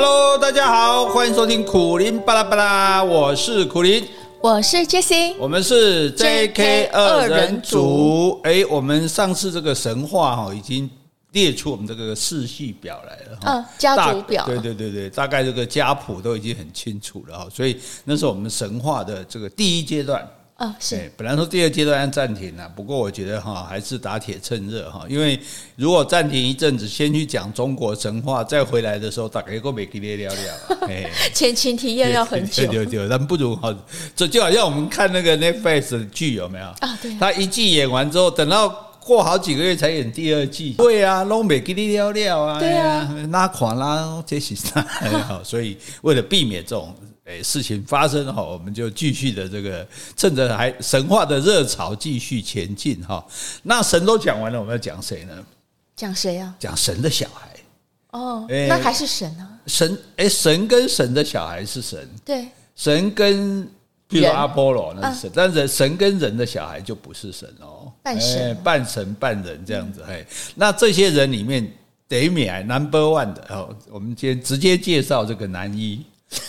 Hello，大家好，欢迎收听苦林巴拉巴拉，我是苦林，我是 Jessie，我们是 JK 二人组。哎，我们上次这个神话哈，已经列出我们这个世系表来了哈，嗯，家族表，对对对对，大概这个家谱都已经很清楚了哈，所以那是我们神话的这个第一阶段。啊、哦，是。本来说第二阶段要暂停了，不过我觉得哈，还是打铁趁热哈，因为如果暂停一阵子，先去讲中国神话，再回来的时候，大概够没给你聊聊。哎，前情提要要很久。对对对，但不如哈，这就好像我们看那个 Netflix 的剧有没有？啊，对。他一季演完之后，等到过好几个月才演第二季。对啊，都没给你聊聊啊。对啊，拉垮啦，这是啥？好，所以为了避免这种。哎，事情发生哈，我们就继续的这个，趁着还神话的热潮继续前进哈。那神都讲完了，我们要讲谁呢？讲谁啊？讲神的小孩。哦，那还是神啊？神哎，神跟神的小孩是神。对，神跟比如阿波罗那是神，但是神跟人的小孩就不是神哦，半神、半神、半人这样子。哎，那这些人里面，得米还 number one 的哦，我们今天直接介绍这个男一。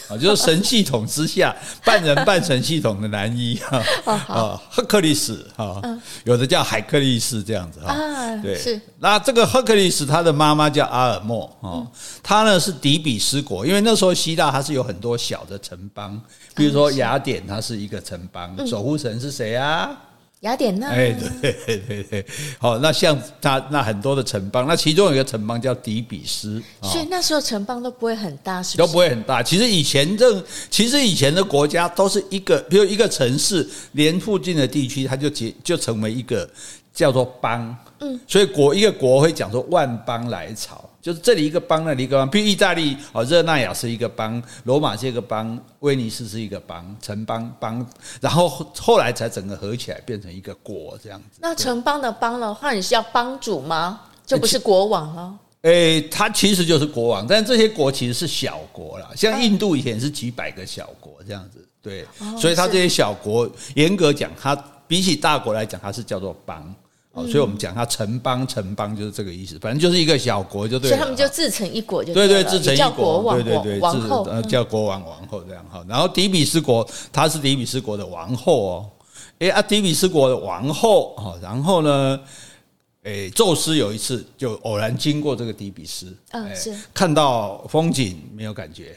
啊，就是神系统之下半人半神系统的男一哈啊，赫克利斯哈，有的叫海克力斯这样子哈，对，是。那这个赫克利斯他的妈妈叫阿尔莫啊，他呢是底比斯国，因为那时候希腊它是有很多小的城邦，比如说雅典，它是一个城邦，守护神是谁啊？雅典娜，哎，对对对对，好，那像他那很多的城邦，那其中有一个城邦叫底比斯，所以那时候城邦都不会很大？都不会很大。其实以前这，其实以前的国家都是一个，比如一个城市，连附近的地区，它就结就成为一个叫做邦。嗯，所以国一个国会讲说万邦来朝。就是这里一个邦，那里一个邦。比如意大利哦，热那亚是一个邦，罗马是一个邦，威尼斯是一个邦，城邦邦，然后后来才整个合起来变成一个国这样子。那城邦的邦的话，你是要帮主吗？就不是国王了？诶，它其实就是国王，但这些国其实是小国啦。像印度以前是几百个小国这样子，对，所以它这些小国严格讲，它比起大国来讲，它是叫做邦。哦，所以我们讲它城邦，城邦就是这个意思，反正就是一个小国就对了。所以他们就自成一国就对对，自成一国，王对对对，王后呃叫国王王后这样哈。然后底比斯国，她是底比斯国的王后哦。哎啊，底比斯国的王后哈，然后呢，哎，宙斯有一次就偶然经过这个底比斯，嗯，是看到风景没有感觉。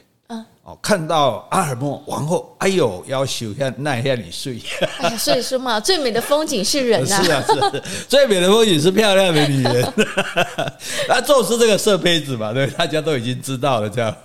哦，看到阿尔莫王后，哎呦，要修一下那一下你睡。哎呀，所以说嘛，最美的风景是人啊。是啊，是啊，最美的风景是漂亮的女人。那宙斯这个色胚子嘛，对，大家都已经知道了这样。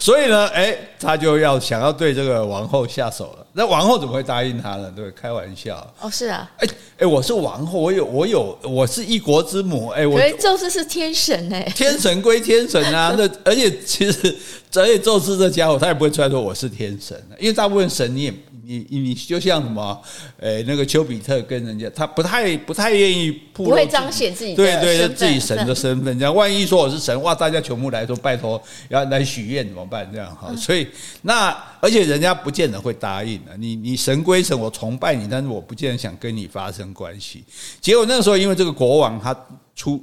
所以呢，哎，他就要想要对这个王后下手了。那王后怎么会答应他呢？对，开玩笑。哦，是啊。哎哎，我是王后，我有我有，我是一国之母。哎，我宙斯是天神哎。天神归天神啊，那而且其实。所以宙斯这家伙，他也不会出来说我是天神，因为大部分神你也你你你就像什么，诶那个丘比特跟人家，他不太不太愿意不会彰显自己对对自己神的身份，这样万一说我是神，哇，大家全部来说拜托要来许愿怎么办？这样哈，所以那而且人家不见得会答应的，你你神归神，我崇拜你，但是我不见得想跟你发生关系。结果那个时候，因为这个国王他出。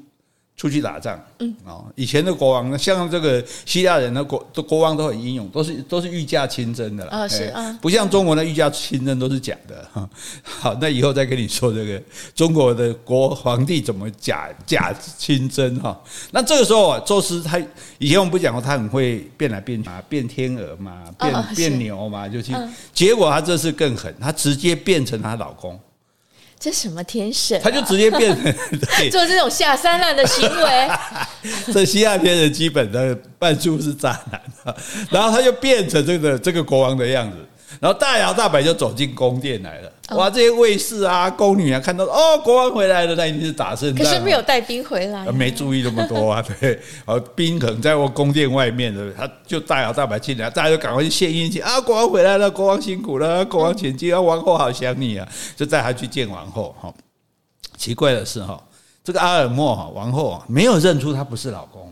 出去打仗，嗯，哦，以前的国王，像这个希腊人的国，的国王都很英勇，都是都是御驾亲征的啦，是啊，不像中国的御驾亲征都是假的哈。好，那以后再跟你说这个中国的国皇帝怎么假假亲征哈。那这个时候啊，宙斯他以前我们不讲过，他很会变来变去嘛，变天鹅嘛，变变牛嘛，就去，结果他这次更狠，他直接变成他老公。这什么天神、啊？他就直接变成 做这种下三滥的行为。这希腊天神基本的半数是渣男，然后他就变成这个这个国王的样子。然后大摇大摆就走进宫殿来了，哇！这些卫士啊、宫女啊，看到哦，国王回来了，那一定是打胜仗。可是没有带兵回来，没注意那么多啊，对，哦，兵可能在我宫殿外面的，他就大摇大摆进来，大家就赶快去献殷勤啊，国王回来了，国王辛苦了，国王请进啊，王后好想你啊，就带他去见王后哈。奇怪的是哈，这个阿尔默哈王后啊，没有认出他不是老公。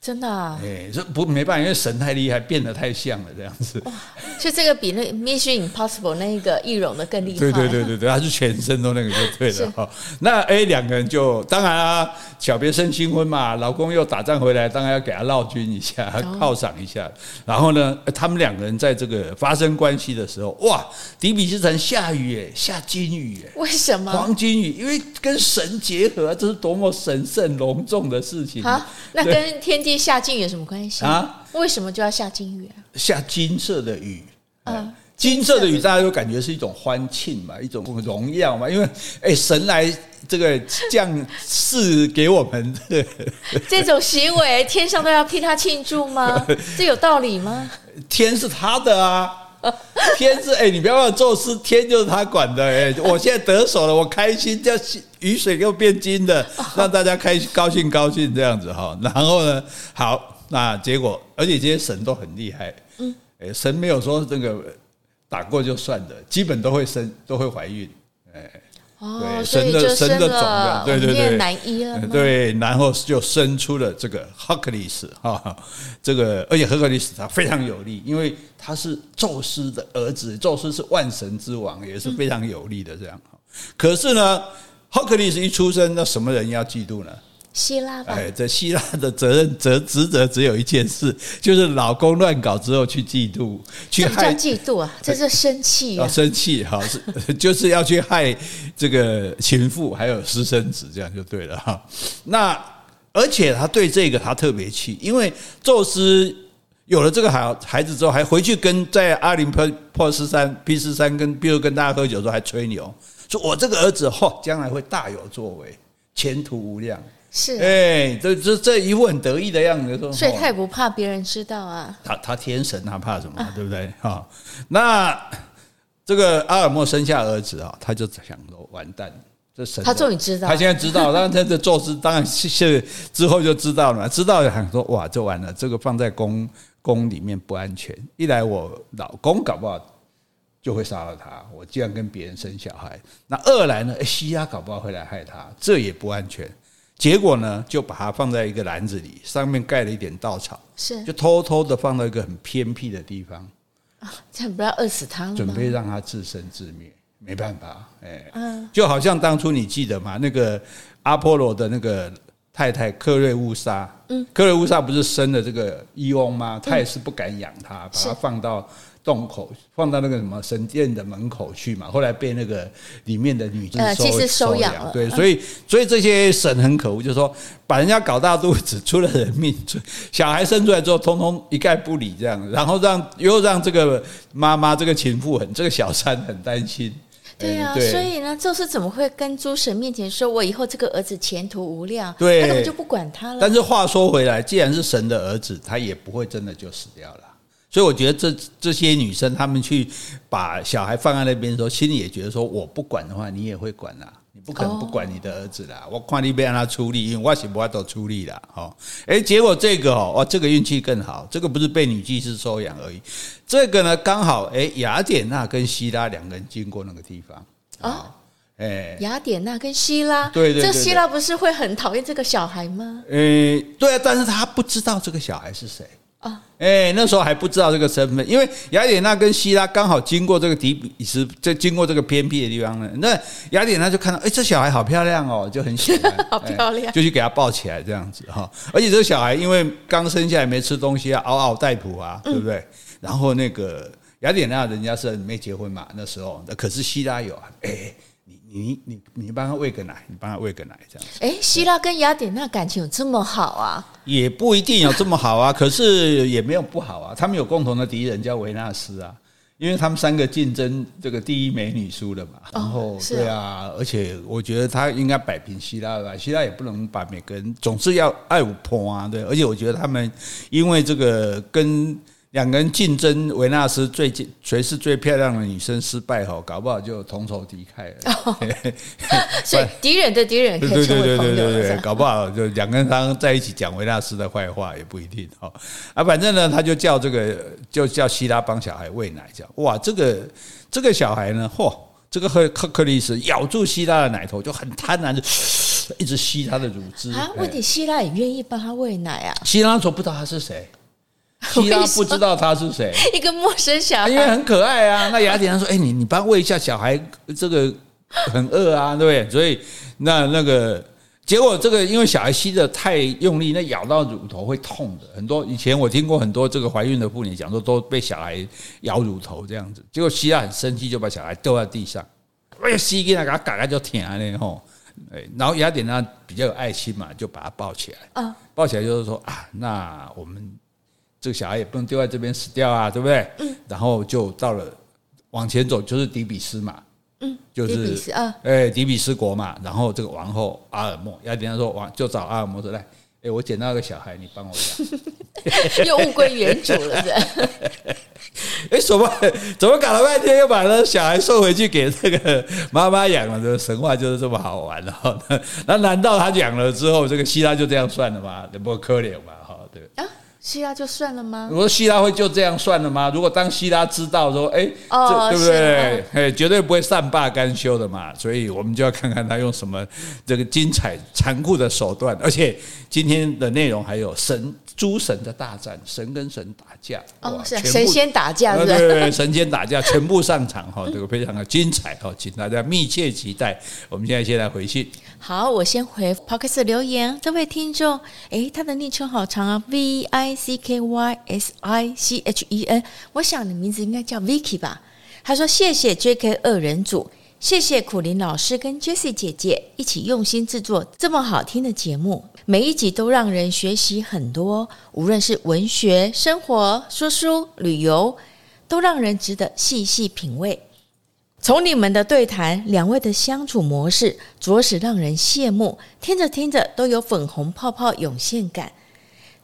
真的啊？哎，这不没办法，因为神太厉害，变得太像了，这样子。哇，就这个比那 Mission Impossible 那一个易容的更厉害。对对对对对，他是全身都那个就对了哈。那哎，两个人就当然啊，小别胜新婚嘛，老公又打仗回来，当然要给他劳军一下，犒赏一下。然后呢，他们两个人在这个发生关系的时候，哇，底比斯城下雨哎，下金雨哎。为什么？黄金雨，因为跟神结合，这是多么神圣隆重的事情啊！那跟天地。下金雨有什么关系啊？为什么就要下金雨啊？下金色的雨，嗯，金色的雨，大家都感觉是一种欢庆嘛，一种荣耀嘛。因为，哎，神来这个降世给我们的这种行为，天上都要替他庆祝吗？这有道理吗？天是他的啊，天是哎，你不要忘了，宙斯天就是他管的。哎，我现在得手了，我开心叫。雨水又变金的，让大家开心高兴高兴这样子哈。然后呢，好，那结果，而且这些神都很厉害，嗯，神没有说这个打过就算的，基本都会生，都会怀孕，哎，哦，神的神的种的，对对对，男一了，对，然后就生出了这个赫克利斯哈，这个而且赫克利斯他非常有力，因为他是宙斯的儿子，宙斯是万神之王，也是非常有力的这样。可是呢。赫克利斯一出生，那什么人要嫉妒呢？希腊吧。哎，这希腊的责任责职责只有一件事，就是老公乱搞之后去嫉妒，去害。嫉妒啊，这是生气啊，生气哈，是 就是要去害这个情妇，还有私生子，这样就对了哈。那而且他对这个他特别气，因为宙斯有了这个孩孩子之后，还回去跟在阿林坡坡斯山、pis 斯山跟，比如跟大家喝酒的时候还吹牛。说我这个儿子嚯，将来会大有作为，前途无量。是，哎，这这这一副很得意的样子，说，所以他也不怕别人知道啊。他他天神，他怕什么？对不对？哈，那这个阿尔默生下儿子啊，他就想说完蛋，这神他终于知道，他现在知道，但他这宙斯当然是之后就知道了，知道了，想说哇，这完了，这个放在宫宫里面不安全。一来我老公搞不好。就会杀了他。我既然跟别人生小孩，那二来呢？西亚搞不好会来害他，这也不安全。结果呢，就把它放在一个篮子里，上面盖了一点稻草，是就偷偷的放到一个很偏僻的地方啊，这样不要饿死他了吗？准备让他自生自灭。没办法，哎，嗯，就好像当初你记得吗？那个阿波罗的那个太太克瑞乌莎，嗯，克瑞乌莎不是生了这个伊翁吗？他也是不敢养他，把他放到。洞口放到那个什么神殿的门口去嘛，后来被那个里面的女人收收养了。对，所以所以这些神很可恶，就是说把人家搞大肚子，出了人命，小孩生出来之后，通通一概不理这样，然后让又让这个妈妈这个情妇很这个小三很担心。对啊，所以呢，宙斯怎么会跟诸神面前说我以后这个儿子前途无量？对，他根本就不管他了。但是话说回来，既然是神的儿子，他也不会真的就死掉了。所以我觉得这这些女生，她们去把小孩放在那边的时候，心里也觉得说，我不管的话，你也会管啦，你不可能不管你的儿子啦。我看你别让他出力，因为我是不会都出力啦。哦，诶，结果这个哦，哇，这个运气更好，这个不是被女祭司收养而已，这个呢刚好诶，雅典娜跟希拉两个人经过那个地方啊，诶，雅典娜跟希拉，对对，这希拉不是会很讨厌这个小孩吗？诶，对啊，但是他不知道这个小孩是谁。啊，哎，那时候还不知道这个身份，因为雅典娜跟希拉刚好经过这个底比斯，这经过这个偏僻的地方呢。那雅典娜就看到，哎，这小孩好漂亮哦，就很喜欢，好漂亮，就去给他抱起来这样子哈。而且这个小孩因为刚生下来没吃东西啊，嗷嗷待哺啊，对不对？然后那个雅典娜人家是没结婚嘛，那时候，那可是希拉有啊，哎。你你你帮他喂个奶，你帮他喂个奶这样子。哎，希腊跟雅典娜感情有这么好啊？也不一定有这么好啊，可是也没有不好啊。他们有共同的敌人叫维纳斯啊，因为他们三个竞争这个第一美女输了嘛。然后对啊，而且我觉得他应该摆平希腊吧，希腊也不能把每个人总是要爱五婆啊，对。而且我觉得他们因为这个跟。两个人竞争维纳斯最谁是最漂亮的女生失败后，搞不好就同仇敌忾了。哦、所以敌人的敌人可以成为朋友。对对对对对对，搞不好就两个人他在一起讲维纳斯的坏话也不一定哈。啊，反正呢，他就叫这个就叫希拉帮小孩喂奶，叫哇，这个这个小孩呢，嚯，这个赫赫克利斯咬住希拉的奶头就很贪婪的。一直吸他的乳汁啊。问题希拉也愿意帮他喂奶啊？希拉说不知道他是谁，希拉不知道他是谁，一个陌生小孩，因为很可爱啊。那雅典娜说：“哎，你你帮喂一下小孩，这个很饿啊，对不对？”所以那那个。结果这个因为小孩吸的太用力，那咬到乳头会痛的。很多以前我听过很多这个怀孕的妇女讲说，都被小孩咬乳头这样子。结果希腊很生气，就把小孩丢在地上，哎呀，吸给他，给他嘎嘎就舔了吼。哎，然后雅典娜比较有爱心嘛，就把他抱起来。啊，抱起来就是说啊，那我们这个小孩也不能丢在这边死掉啊，对不对？嗯。然后就到了往前走，就是底比斯嘛。嗯，就是哎，底比斯国嘛，然后这个王后阿尔莫，雅典娜说王就找阿尔莫说来，哎，我捡到一个小孩，你帮我养，又物归原主了，是？哎，怎么怎么搞了半天又把那小孩送回去给这个妈妈养了？这个神话就是这么好玩的哈。那难道他养了之后，这个希腊就这样算了吗？那不可怜嘛，哈，对。希拉就算了吗？我说希拉会就这样算了吗？如果当希拉知道说，哎，哦，对不对？哎，绝对不会善罢甘休的嘛。所以我们就要看看他用什么这个精彩残酷的手段。而且今天的内容还有神诸神的大战，神跟神打架哦，是神仙打架，对对对，神仙打架全部上场哈，这个非常的精彩哈，请大家密切期待。我们现在先来回信。好，我先回 Podcast 留言，这位听众，诶，他的昵称好长啊，V I C K Y S I C H E N，我想你名字应该叫 Vicky 吧？他说：“谢谢 J.K. 二人组，谢谢苦苓老师跟 Jessie 姐姐一起用心制作这么好听的节目，每一集都让人学习很多，无论是文学、生活、说书、旅游，都让人值得细细品味。”从你们的对谈，两位的相处模式，着实让人羡慕。听着听着，都有粉红泡泡涌现感。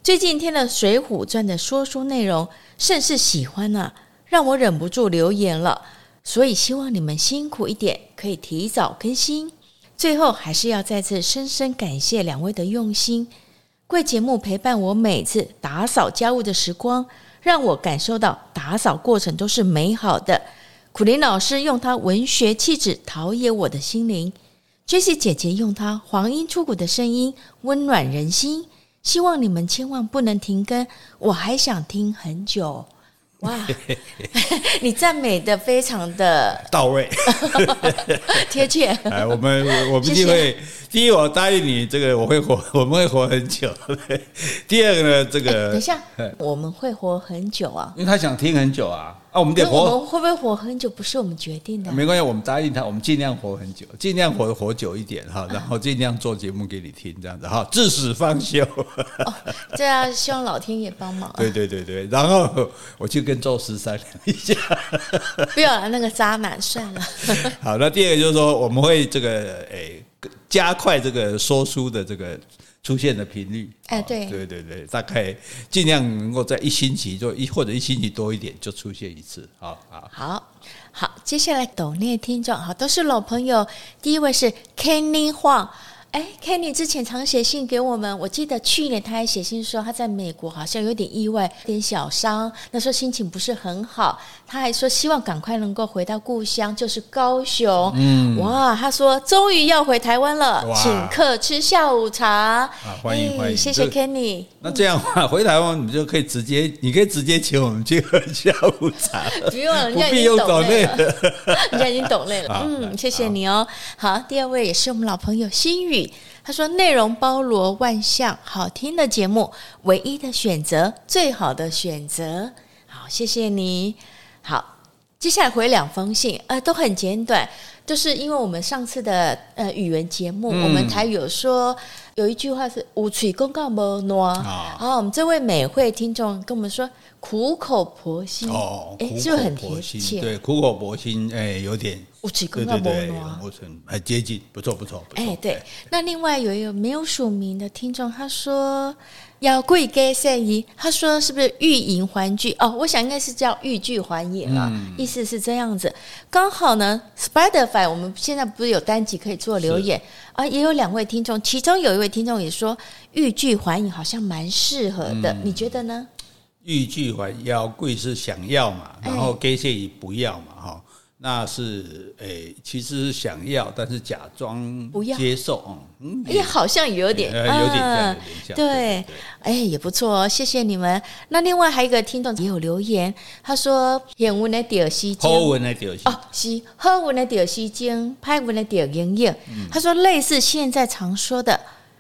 最近听了《水浒传》的说书内容，甚是喜欢呢、让我忍不住留言了。所以希望你们辛苦一点，可以提早更新。最后，还是要再次深深感谢两位的用心。贵节目陪伴我每次打扫家务的时光，让我感受到打扫过程都是美好的。苦林老师用他文学气质陶冶我的心灵，Jesse 姐姐用她黄莺出谷的声音温暖人心。希望你们千万不能停更，我还想听很久。哇，你赞美的非常的到位，贴切。哎，我们我们一定会。第一，我答应你，这个我会活，我们会活很久。第二个呢，这个等一下，我们会活很久啊，因为他想听很久啊。啊，我们得活，我们会不会活很久？不是我们决定的。没关系，我们答应他，我们尽量活很久，尽量活活久一点哈，然后尽量做节目给你听，这样子哈，至死方休。哦，这样希望老天爷帮忙。对对对对，然后我去跟宙斯商量一下。不要了，那个渣男算了。好，那第二个就是说，我们会这个诶加快这个说书的这个。出现的频率，哎，对，对对对，大概尽量能够在一星期就一或者一星期多一点就出现一次，好好。好好，接下来抖内听众好都是老朋友，第一位是 Kenny Huang。哎，Kenny 之前常写信给我们，我记得去年他还写信说他在美国好像有点意外，有点小伤，那时候心情不是很好。他还说希望赶快能够回到故乡，就是高雄。嗯，哇，他说终于要回台湾了，请客吃下午茶。啊，欢迎欢迎，谢谢 Kenny。那这样的话，回台湾你就可以直接，你可以直接请我们去喝下午茶，不用了，人家已经抖内 了，人家已经懂累了。嗯，谢谢你哦。好，第二位也是我们老朋友心宇。他说：“内容包罗万象，好听的节目，唯一的选择，最好的选择。好，谢谢你。好，接下来回两封信，呃，都很简短，就是因为我们上次的呃语文节目，嗯、我们台有说有一句话是‘有嘴公告无挪’，好，我们这位美惠听众跟我们说。”苦口婆心哦，哎，是不是很贴切？对，苦口婆心，哎，有点，对对对，很接近，不错不错。哎，对。那另外有一个没有署名的听众，他说要贵给善意，他说是不是欲迎还拒？哦，我想应该是叫欲拒还迎啊，意思是这样子。刚好呢，Spiderfy 我们现在不是有单集可以做留言啊？也有两位听众，其中有一位听众也说欲拒还迎好像蛮适合的，你觉得呢？欲拒还邀，贵是想要嘛，然后给谢也不要嘛，哈。那是诶、欸，其实是想要，但是假装不要接受嗯。嗯，哎，好像有点，有点像，有点像。对，哎，也不错哦，谢谢你们。那另外还有一个听众也有留言，他说：“演文的屌丝精，好文的屌丝哦，是好文的屌丝精，拍文的屌英英。”他说类似现在常说的。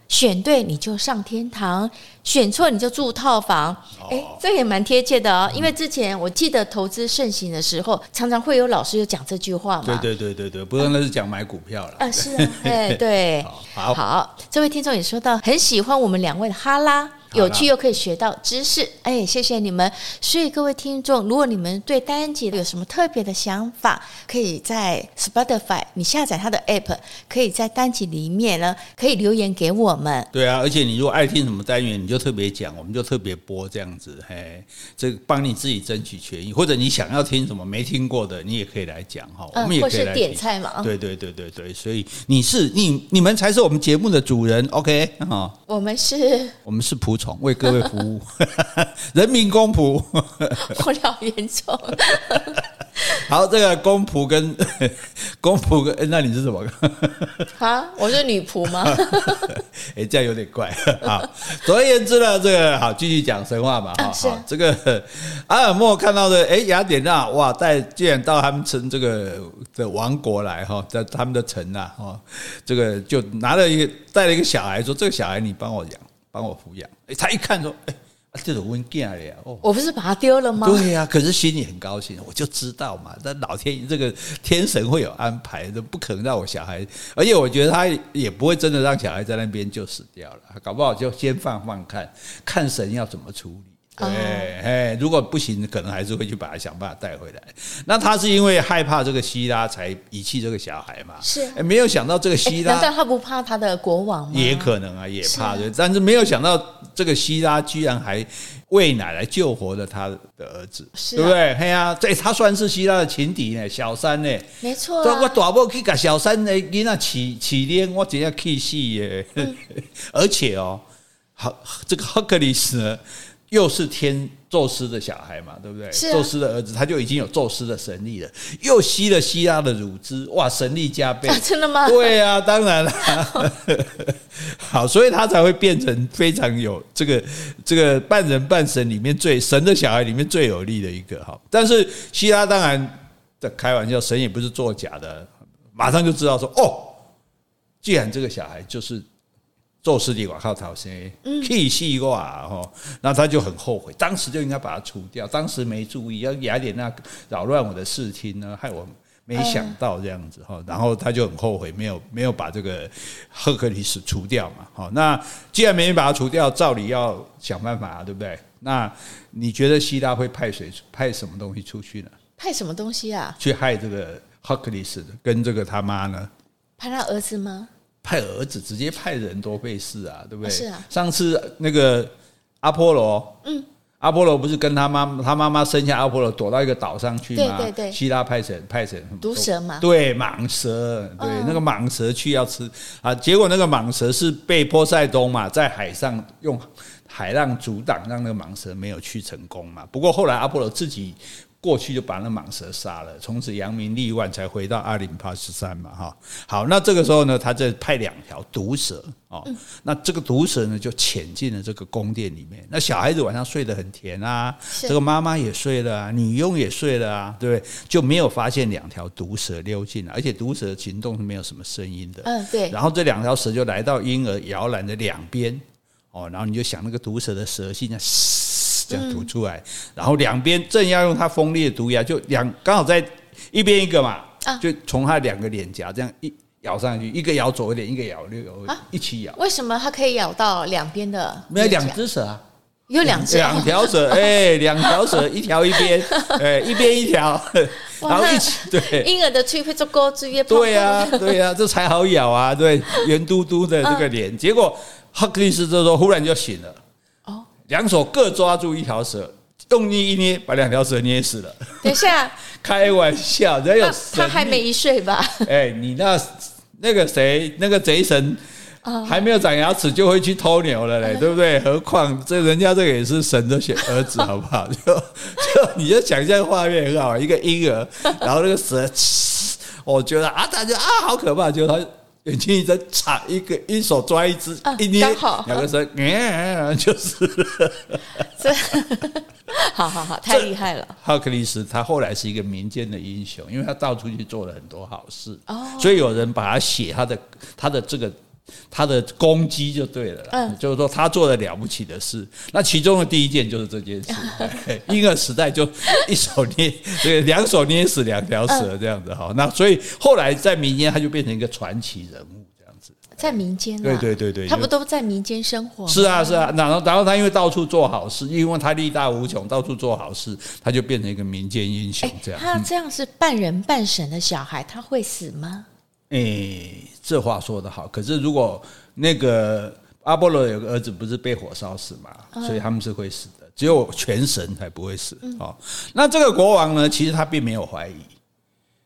选对你就上天堂，选错你就住套房。哎、哦，这也蛮贴切的哦。因为之前我记得投资盛行的时候，常常会有老师有讲这句话嘛。对对对对对，不过那是讲买股票了。啊，是啊，哎，对，好，好，这位听众也说到很喜欢我们两位的哈拉。有趣又可以学到知识，哎，谢谢你们。所以各位听众，如果你们对单集有什么特别的想法，可以在 Spotify 你下载它的 App，可以在单集里面呢，可以留言给我们。对啊，而且你如果爱听什么单元，你就特别讲，我们就特别播这样子，嘿，这个帮你自己争取权益，或者你想要听什么没听过的，你也可以来讲哈，我们也可以来、嗯、点菜嘛。对对对对对，所以你是你你们才是我们节目的主人，OK 哈？我们是，我们是仆从。为各位服务，人民公仆，我好严重。好，这个公仆跟公仆跟，欸、那你是什么？啊，我是女仆吗？哎，欸，这样有点怪。好，总而言之呢，这个好继续讲神话嘛。啊，是这个阿尔默看到的，哎，雅典娜哇，带既然到他们城这个的王国来哈，在他们的城啊，哈，这个就拿了一个带了一个小孩，说这个小孩你帮我养。帮我抚养，哎，他一看说，哎，这种温馨的呀，哦，我不是把它丢了吗？对呀、啊，可是心里很高兴，我就知道嘛，那老天这个天神会有安排，都不可能让我小孩，而且我觉得他也不会真的让小孩在那边就死掉了，搞不好就先放放看，看神要怎么处理。对，哎，如果不行，可能还是会去把他想办法带回来。那他是因为害怕这个希拉才遗弃这个小孩嘛？是，没有想到这个希拉，难道他不怕他的国王吗？也可能啊，也怕的。但是没有想到这个希拉居然还喂奶来救活了他的儿子，对不对？嘿呀，这他算是希拉的情敌呢，小三呢？没错。我大伯去给小三的囡仔起起脸，我直接气死耶！而且哦，好，这个赫克利斯呢？又是天宙斯的小孩嘛，对不对？是、啊、宙斯的儿子，他就已经有宙斯的神力了。又吸了希拉的乳汁，哇，神力加倍！啊、真的吗？对啊，当然了。好，所以他才会变成非常有这个这个半人半神里面最神的小孩里面最有力的一个哈。但是希拉当然在开玩笑，神也不是作假的，马上就知道说哦，既然这个小孩就是。宙斯的瓦靠逃生，气死我哈！那他就很后悔，当时就应该把他除掉，当时没注意，要雅典娜扰乱我的视听呢，害我没想到这样子哈。然后他就很后悔，没有没有把这个赫克利斯除掉嘛。好，那既然没把他除掉，照理要想办法啊，对不对？那你觉得希拉会派谁派什么东西出去呢？派什么东西啊？去害这个赫克利斯跟这个他妈呢？派他儿子吗？派儿子直接派人多费事啊，对不对？是啊。上次那个阿波罗，嗯，阿波罗不是跟他妈他妈妈生下阿波罗，躲到一个岛上去吗？对对对。希腊派神派神毒蛇嘛？对，蟒蛇，对，那个蟒蛇去要吃啊，结果那个蟒蛇是被波塞冬嘛，在海上用海浪阻挡，让那个蟒蛇没有去成功嘛。不过后来阿波罗自己。过去就把那蟒蛇杀了，从此扬名立万，才回到阿林帕斯山嘛，哈。好，那这个时候呢，他再派两条毒蛇哦。那这个毒蛇呢，就潜进了这个宫殿里面。那小孩子晚上睡得很甜啊，这个妈妈也睡了啊，女佣也睡了啊，对不对？就没有发现两条毒蛇溜进来，而且毒蛇行动是没有什么声音的。嗯，对。然后这两条蛇就来到婴儿摇篮的两边哦，然后你就想那个毒蛇的蛇性啊。这样吐出来，然后两边正要用它锋利的毒牙，就两刚好在一边一个嘛，就从它两个脸颊这样一咬上去，一个咬左一点，一个咬右，一起咬。为什么它可以咬到两边的？没有两只蛇啊，有两只，两条蛇，哎，两条蛇，一条一边，哎，一边一条，然后一起对。婴儿的脆皮足够最对呀，对呀，这才好咬啊，对，圆嘟嘟的这个脸，结果哈克利斯这时候忽然就醒了。两手各抓住一条蛇，用力一捏，把两条蛇捏死了。等一下，开玩笑，人有他还没一岁吧？哎，你那那个谁，那个贼神还没有长牙齿就会去偷牛了嘞，对不对？何况这人家这个也是神的儿儿子，好不好？就就你就想象画面很好，一个婴儿，然后那个蛇，我觉得啊，大家啊，好可怕，就他。眼睛一睁，插一个一手抓一只，一捏，两个手，嗯，就是，这，好 好好，太厉害了。赫克利斯他后来是一个民间的英雄，因为他到处去做了很多好事，所以有人把他写他的他的这个。他的攻击就对了，嗯，就是说他做了了不起的事。那其中的第一件就是这件事，婴儿时代就一手捏，对，两手捏死两条蛇这样子哈。那所以后来在民间他就变成一个传奇人物这样子，在民间，对对对对，他不都在民间生活？是啊是啊，然后然后他因为到处做好事，因为他力大无穷，到处做好事，他就变成一个民间英雄这样。他这样是半人半神的小孩，他会死吗？诶、欸，这话说得好。可是如果那个阿波罗有个儿子，不是被火烧死嘛？所以他们是会死的，只有全神才不会死。哦，那这个国王呢？其实他并没有怀疑，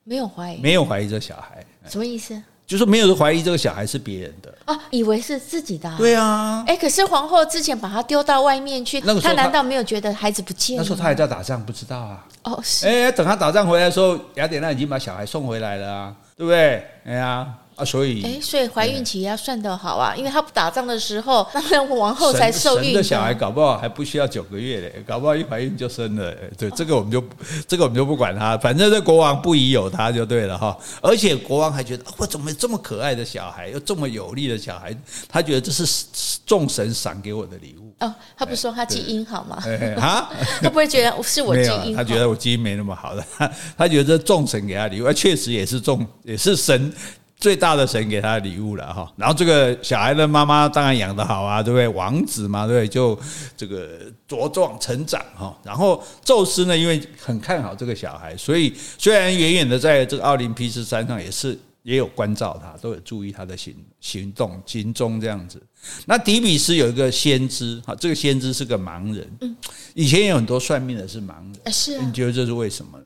没有怀疑，没有怀疑这小孩。什么意思？就是没有人怀疑这个小孩是别人的啊，以为是自己的。对啊。哎，可是皇后之前把他丢到外面去，他难道没有觉得孩子不见了？那时候他还在打仗，不知道啊。哦，是。哎，等他打仗回来的时候，雅典娜已经把小孩送回来了啊。对不对？哎呀啊，所以哎，所以怀孕期要算得好啊，因为他不打仗的时候，那王后才受孕。神的小孩搞不好还不需要九个月嘞，搞不好一怀孕就生了。对，这个我们就这个我们就不管他，反正这国王不疑有他就对了哈。而且国王还觉得，我怎么这么可爱的小孩，又这么有力的小孩？他觉得这是众神赏给我的礼物。哦，他不说他基因好吗？啊，他不会觉得是我基因好？他觉得我基因没那么好的，他 他觉得这众神给他礼物，确实也是众，也是神最大的神给他的礼物了哈。然后这个小孩的妈妈当然养得好啊，对不对？王子嘛，对不对？就这个茁壮成长哈。然后宙斯呢，因为很看好这个小孩，所以虽然远远的在这个奥林匹斯山上也是。也有关照他，都有注意他的行行动、行踪这样子。那底比斯有一个先知，哈，这个先知是个盲人。嗯，以前有很多算命的是盲人，是啊。你觉得这是为什么呢？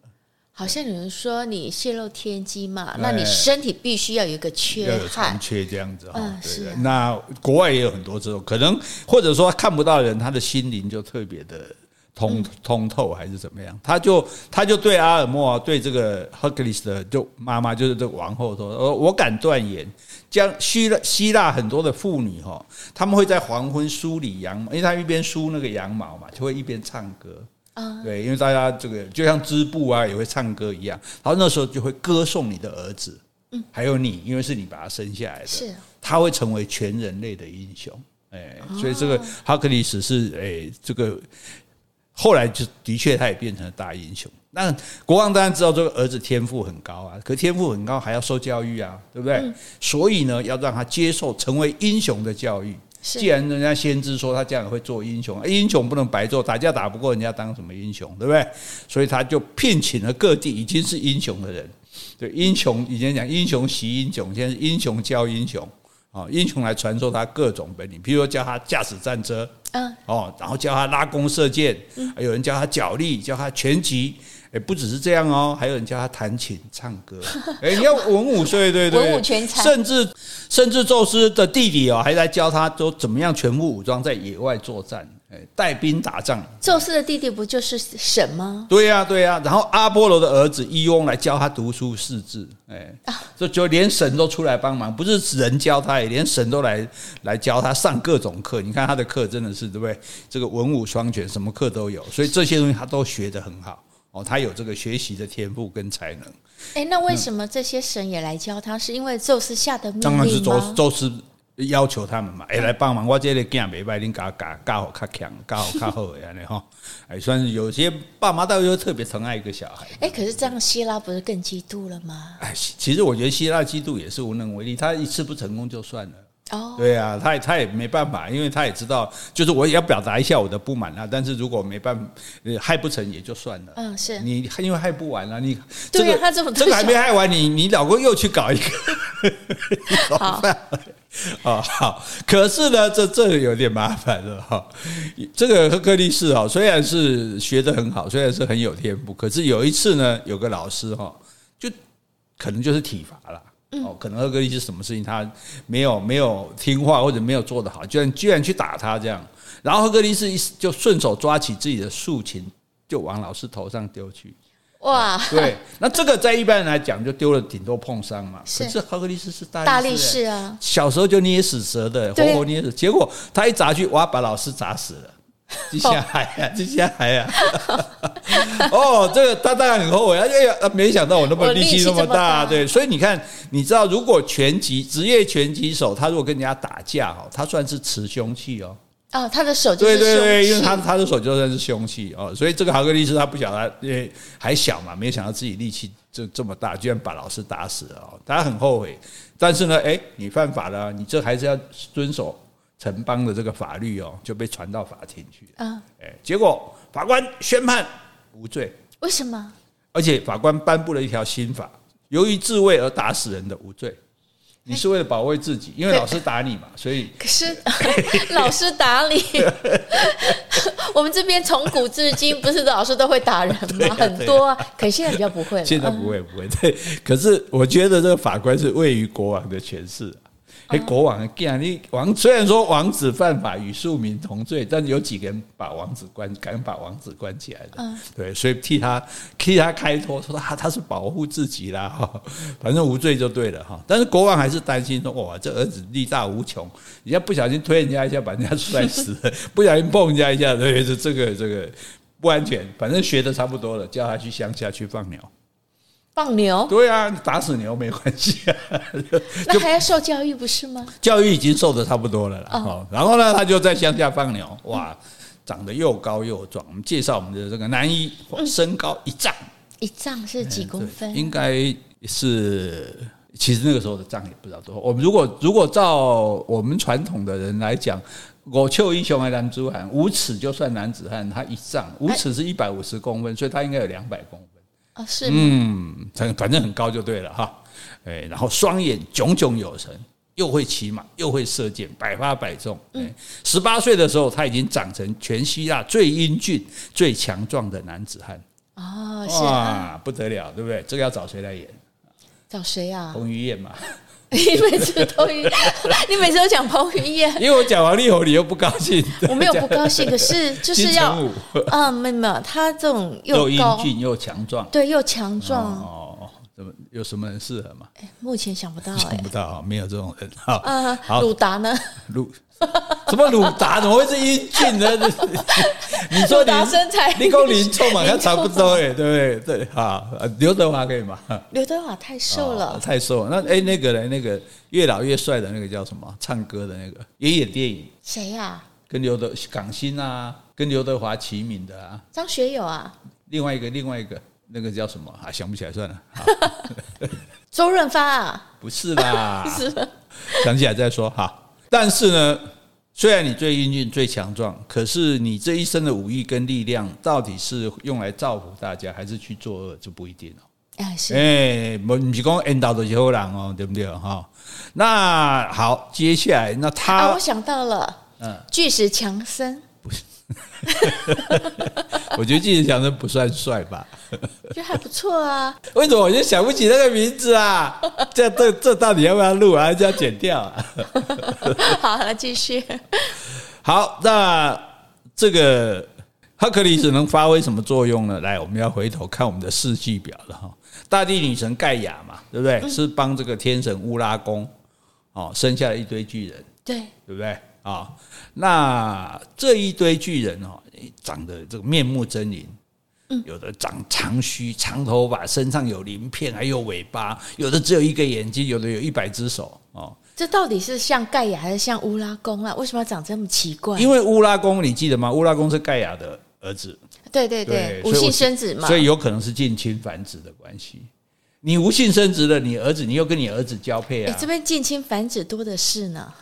好像有人说你泄露天机嘛，那你身体必须要有一个缺要有残缺这样子哈。嗯，是啊。那国外也有很多这种，可能或者说看不到人，他的心灵就特别的。通通透还是怎么样？他就他就对阿尔莫对这个赫克利斯的就妈妈就是这个王后说：“呃，我敢断言，将希腊希腊很多的妇女哈，他们会在黄昏梳理羊毛，因为他一边梳那个羊毛嘛，就会一边唱歌啊。对，因为大家这个就像织布啊，也会唱歌一样。然后那时候就会歌颂你的儿子，嗯，还有你，因为是你把他生下来的，是他会成为全人类的英雄。哎，所以这个哈克利斯是哎这个。后来就的确，他也变成了大英雄。那国王当然知道这个儿子天赋很高啊，可天赋很高还要受教育啊，对不对？嗯、所以呢，要让他接受成为英雄的教育。既然人家先知说他将来会做英雄，英雄不能白做，打架打不过人家当什么英雄，对不对？所以他就聘请了各地已经是英雄的人，对英雄以前讲英雄习英雄，现在是英雄教英雄。啊，英雄来传授他各种本领，比如说教他驾驶战车，嗯，哦，然后教他拉弓射箭，还有人教他脚力，教他拳击，诶，不只是这样哦，还有人教他弹琴、唱歌，诶，你要文武，对对对，文武全才，甚至甚至宙斯的弟弟哦，还在教他都怎么样全副武装在野外作战。带兵打仗，宙斯的弟弟不就是神吗？对呀，对呀。然后阿波罗的儿子伊翁来教他读书识字，哎，这就连神都出来帮忙，不是人教他，也连神都来来教他上各种课。你看他的课真的是对不对？这个文武双全，什么课都有，所以这些东西他都学得很好哦。他有这个学习的天赋跟才能。哎，那为什么这些神也来教他？是因为宙斯下的命令吗？当然是宙宙斯。要求他们嘛，哎，来帮忙，我这个囝没拜，恁教教教好较强，教好较好的安尼 哈，哎，算是有些爸妈倒是特别疼爱一个小孩。哎，可是这样希腊不是更嫉妒了吗？哎，其实我觉得希腊嫉妒也是无能为力，他一次不成功就算了。哦，对啊，他也他也没办法，因为他也知道，就是我也要表达一下我的不满啊。但是如果没办法，害不成也就算了。嗯，是你因为害不完了，你这个他这这个还没害完，你你老公又去搞一个，好。啊，好，可是呢，这这个有点麻烦了哈。这个赫克力士哈，虽然是学得很好，虽然是很有天赋，可是有一次呢，有个老师哈，就可能就是体罚了。哦，可能赫格利斯什么事情他没有没有听话或者没有做得好，居然居然去打他这样，然后赫格利斯就顺手抓起自己的竖琴，就往老师头上丢去。哇，对，那这个在一般人来讲就丢了，顶多碰伤嘛。是可是赫格利斯是大大力士啊，小时候就捏死蛇的，活活捏死，结果他一砸去，哇，把老师砸死了。接下来呀，接下来呀，哦，这个他当然很后悔，哎呀，没想到我那么力气那么大，对，所以你看，你知道，如果拳击职业拳击手，他如果跟人家打架哈，他算是持凶器哦。哦，他的手对对对，因为他他的手就算是凶器哦，所以这个豪格利斯他不晓得，因为还小嘛，没想到自己力气就这么大，居然把老师打死了哦，他很后悔。但是呢，哎，你犯法了，你这还是要遵守。城邦的这个法律哦，就被传到法庭去啊！哎，结果法官宣判无罪。为什么？而且法官颁布了一条新法，由于自卫而打死人的无罪。你是为了保卫自己，因为老师打你嘛，所以。可是 老师打你，我们这边从古至今不是老师都会打人吗？很多啊，可现在比较不会了。现在不会不会，对。可是我觉得这个法官是位于国王的权势。哎，国王啊，你王虽然说王子犯法与庶民同罪，但有几个人把王子关，敢把王子关起来的？嗯，对，所以替他替他开脱，说他他是保护自己啦，哈，反正无罪就对了哈。但是国王还是担心说，哇，这儿子力大无穷，人家不小心推人家一下，把人家摔死了；不小心碰人家一下，对，这这个这个不安全。反正学的差不多了，叫他去乡下去放鸟。放牛？对啊，打死牛没关系啊。那还要受教育不是吗？教育已经受得差不多了啦。哦，然后呢，他就在乡下放牛，哇，长得又高又壮。我们介绍我们的这个男一，身高一丈，一丈是几公分？应该是，其实那个时候的丈也不知道多。我们如果如果照我们传统的人来讲，我丘英雄还男子汉，五尺就算男子汉，他一丈，五尺是一百五十公分，所以他应该有两百公分。啊，是嗯，反正很高就对了哈，哎，然后双眼炯炯有神，又会骑马，又会射箭，百发百中。哎，十八岁的时候，他已经长成全希腊最英俊、最强壮的男子汉。哦，是啊，不得了，对不对？这个要找谁来演？找谁啊？彭于晏嘛。你每次都，你每次都讲彭于晏，因为我讲王力宏，你又不高兴。我没有不高兴，可是 就是要，嗯，没有没有，他这种又英俊又强壮，对，又强壮。哦，怎么有什么人适合吗？目前想不到，想不到，没有这种人。好，好，鲁达呢？鲁。什么鲁达？怎么会是英俊呢？你说你身材，你跟林冲嘛，他差不多哎，对不对？对，好，刘德华可以吗？刘德华太瘦了，太瘦了。那哎，那个呢？那个越老越帅的那个叫什么？唱歌的那个也演电影？谁呀？跟刘德港星啊，跟刘德华齐名的啊？张学友啊？另外一个，另外一个，那个叫什么？啊，想不起来算了。周润发啊？不是啦，想起来再说哈。但是呢，虽然你最英俊、最强壮，可是你这一身的武艺跟力量，到底是用来造福大家，还是去作恶，就不一定了。哎，是哎，不是讲引导的好人哦，对不对？哈，那好，接下来那他，啊，我想到了，嗯，巨石强森。不是。我觉得巨石强森不算帅吧？觉得还不错啊。为什么我就想不起那个名字啊？这这这到底要不要录啊？还是要剪掉啊？好，来继续。好，那这个赫克利斯能发挥什么作用呢？来，我们要回头看我们的世纪表了哈。大地女神盖亚嘛，对不对？是帮这个天神乌拉宫哦生下了一堆巨人，对，对不对？啊，那这一堆巨人哦，长得这个面目狰獰，有的长长须、长头发，身上有鳞片，还有尾巴，有的只有一个眼睛，有的有一百只手哦。这到底是像盖亚还是像乌拉宫啊？为什么要长这么奇怪？因为乌拉宫你记得吗？乌拉宫是盖亚的儿子，对对对，无性生殖嘛，所以有可能是近亲繁殖的关系。你无性生殖了，你儿子，你又跟你儿子交配啊？这边近亲繁殖多的是呢。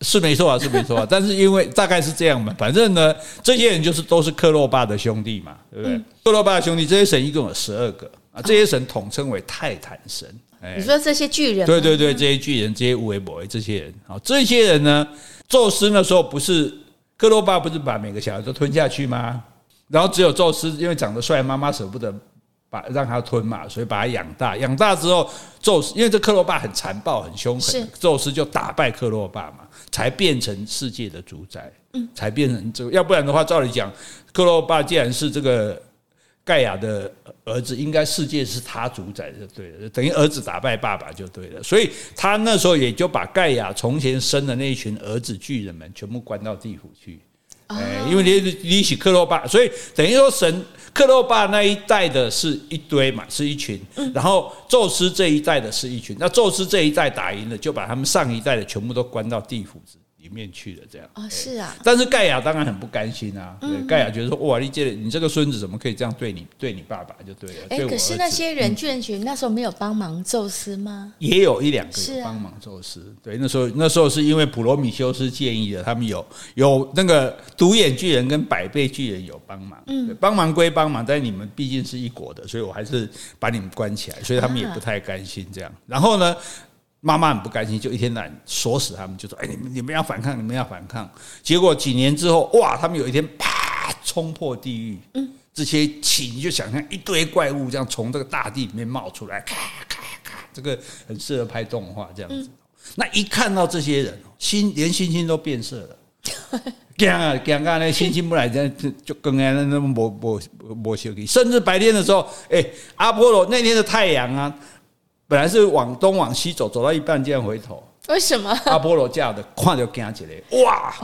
是没错啊，是没错啊，但是因为大概是这样嘛，反正呢，这些人就是都是克洛巴的兄弟嘛，对不对？克洛巴的兄弟，这些神一共有十二个啊，这些神统称为泰坦神。你说这些巨人？对对对，这些巨人，这些乌维博这些人啊，这些人呢，宙斯那时候不是克洛巴不是把每个小孩都吞下去吗？然后只有宙斯因为长得帅，妈妈舍不得把让他吞嘛，所以把他养大。养大之后，宙斯因为这克洛巴很残暴、很凶狠，宙斯就打败克洛巴嘛，才变成世界的主宰。嗯，才变成这个。要不然的话，照理讲，克洛巴既然是这个。盖亚的儿子应该世界是他主宰就，对了，等于儿子打败爸爸就对了。所以他那时候也就把盖亚从前生的那一群儿子巨人们全部关到地府去。哎，因为你你起克洛巴，所以等于说神克洛巴那一代的是一堆嘛，是一群。然后宙斯这一代的是一群。那宙斯这一代打赢了，就把他们上一代的全部都关到地府里面去了，这样哦，是啊。但是盖亚当然很不甘心啊。对，盖亚觉得说，哇，你这你这个孙子怎么可以这样对你，对你爸爸就对了。哎，可是那些人巨人群那时候没有帮忙宙斯吗？也有一两个有帮忙宙斯。对，那时候那时候是因为普罗米修斯建议的，他们有有那个独眼巨人跟百倍巨人有帮忙。嗯，帮忙归帮忙，但是你们毕竟是一国的，所以我还是把你们关起来，所以他们也不太甘心这样。然后呢？妈妈很不甘心，就一天到晚锁死他们，就说：“哎，你们你们要反抗，你们要反抗。”结果几年之后，哇，他们有一天啪冲破地狱，嗯，这些气你就想象一堆怪物这样从这个大地里面冒出来，咔咔咔，这个很适合拍动画这样子。那一看到这些人，心连星星都变色了，惊啊惊啊！那星星不来，这就跟那那么磨磨磨修理。甚至白天的时候，哎，阿波罗那天的太阳啊。本来是往东往西走，走到一半竟然回头，为什么？阿波罗驾的，看就惊起来，哇！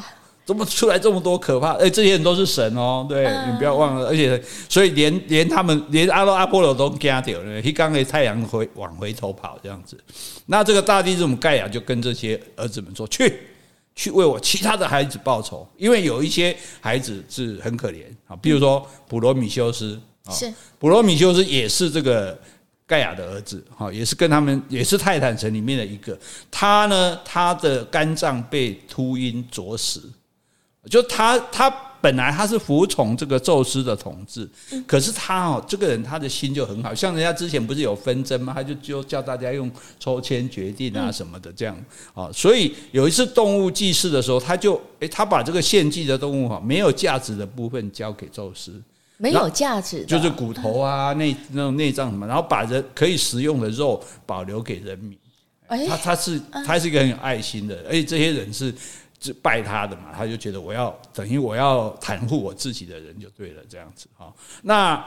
怎么出来这么多可怕？哎，这些人都是神哦，对，你不要忘了。而且，所以连连他们连阿罗阿波罗都惊掉了。一刚给太阳回往回头跑这样子，那这个大地之母盖亚就跟这些儿子们说：“去，去为我其他的孩子报仇，因为有一些孩子是很可怜啊，比如说普罗米修斯啊，是普罗米修斯也是这个。”盖亚的儿子，哈，也是跟他们，也是泰坦城里面的一个。他呢，他的肝脏被秃鹰啄死，就他，他本来他是服从这个宙斯的统治，可是他哦，这个人他的心就很好，像人家之前不是有纷争吗？他就就叫大家用抽签决定啊什么的这样啊。所以有一次动物祭祀的时候，他就诶，他把这个献祭的动物哈，没有价值的部分交给宙斯。没有价值，就是骨头啊、内那种内脏什么，然后把人可以食用的肉保留给人民。他他是他是一个很有爱心的，而且这些人是拜他的嘛，他就觉得我要等于我要袒护我自己的人就对了，这样子哈。那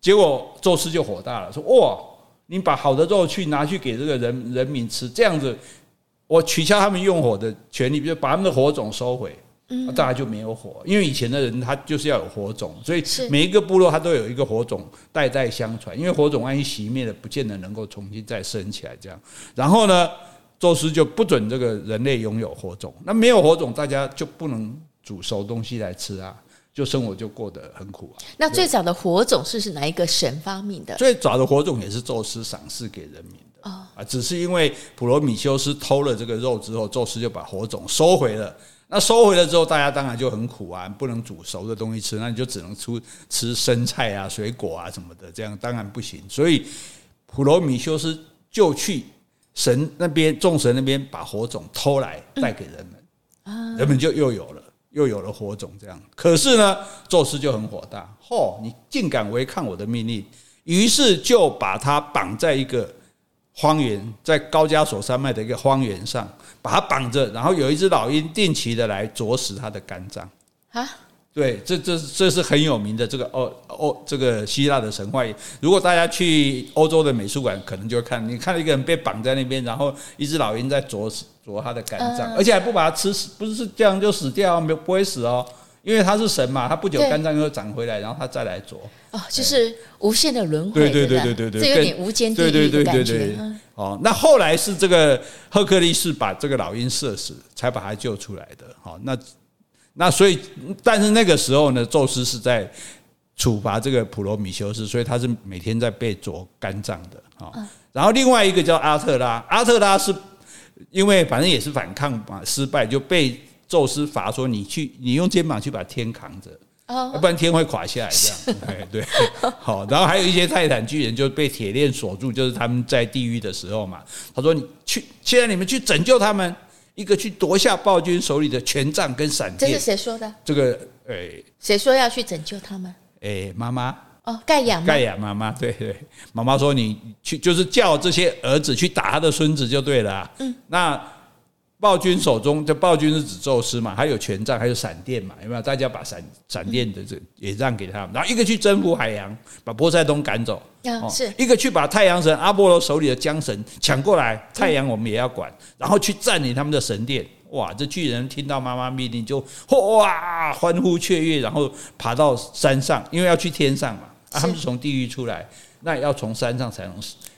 结果宙斯就火大了，说：哇，你把好的肉去拿去给这个人人民吃，这样子我取消他们用火的权利，比如把他们的火种收回。大家就没有火，因为以前的人他就是要有火种，所以每一个部落他都有一个火种代代相传。因为火种万一熄灭了，不见得能够重新再生起来。这样，然后呢，宙斯就不准这个人类拥有火种。那没有火种，大家就不能煮熟东西来吃啊，就生活就过得很苦啊。那最早的火种是是哪一个神发明的？最早的火种也是宙斯赏赐给人民的啊，只是因为普罗米修斯偷了这个肉之后，宙斯就把火种收回了。那收回了之后，大家当然就很苦啊，不能煮熟的东西吃，那你就只能出吃生菜啊、水果啊什么的，这样当然不行。所以普罗米修斯就去神那边，众神那边把火种偷来带给人们，人们就又有了又有了火种。这样，可是呢，宙斯就很火大，嚯，你竟敢违抗我的命令，于是就把他绑在一个荒原，在高加索山脉的一个荒原上。把它绑着，然后有一只老鹰定期的来啄食它的肝脏啊！对，这这这是很有名的这个欧欧这个希腊的神话。如果大家去欧洲的美术馆，可能就会看，你看到一个人被绑在那边，然后一只老鹰在啄啄他的肝脏，而且还不把它吃死，不是这样就死掉，没有不会死哦。因为他是神嘛，他不久肝脏又长回来，然后他再来啄。哦，就是无限的轮回，对对对对对对，这有点无间地狱的感觉。哦，那后来是这个赫克力士把这个老鹰射死，才把他救出来的。好，那那所以，但是那个时候呢，宙斯是在处罚这个普罗米修斯，所以他是每天在被啄肝脏的。好，然后另外一个叫阿特拉，阿特拉是因为反正也是反抗嘛，失败就被。宙斯罚说：“你去，你用肩膀去把天扛着，要不然天会垮下来。”这样，哎对。好，然后还有一些泰坦巨人就被铁链锁住，就是他们在地狱的时候嘛。他说：“你去，现在你们去拯救他们，一个去夺下暴君手里的权杖跟闪电。”这是谁说的？这个，诶，谁说要去拯救他们？诶，妈妈。哦，盖亚，盖亚妈妈，对对，妈妈说你去就是叫这些儿子去打他的孙子就对了啊。嗯，那暴君手中，这暴君是指宙斯嘛，还有权杖，还有闪电嘛，有没有？大家把闪闪电的这也让给他们，然后一个去征服海洋，把波塞冬赶走，哦，是一个去把太阳神阿波罗手里的缰绳抢过来，太阳我们也要管，然后去占领他们的神殿。哇！这巨人听到妈妈命令就哇欢呼雀跃，然后爬到山上，因为要去天上嘛。啊，他们是从地狱出来，那也要从山上才能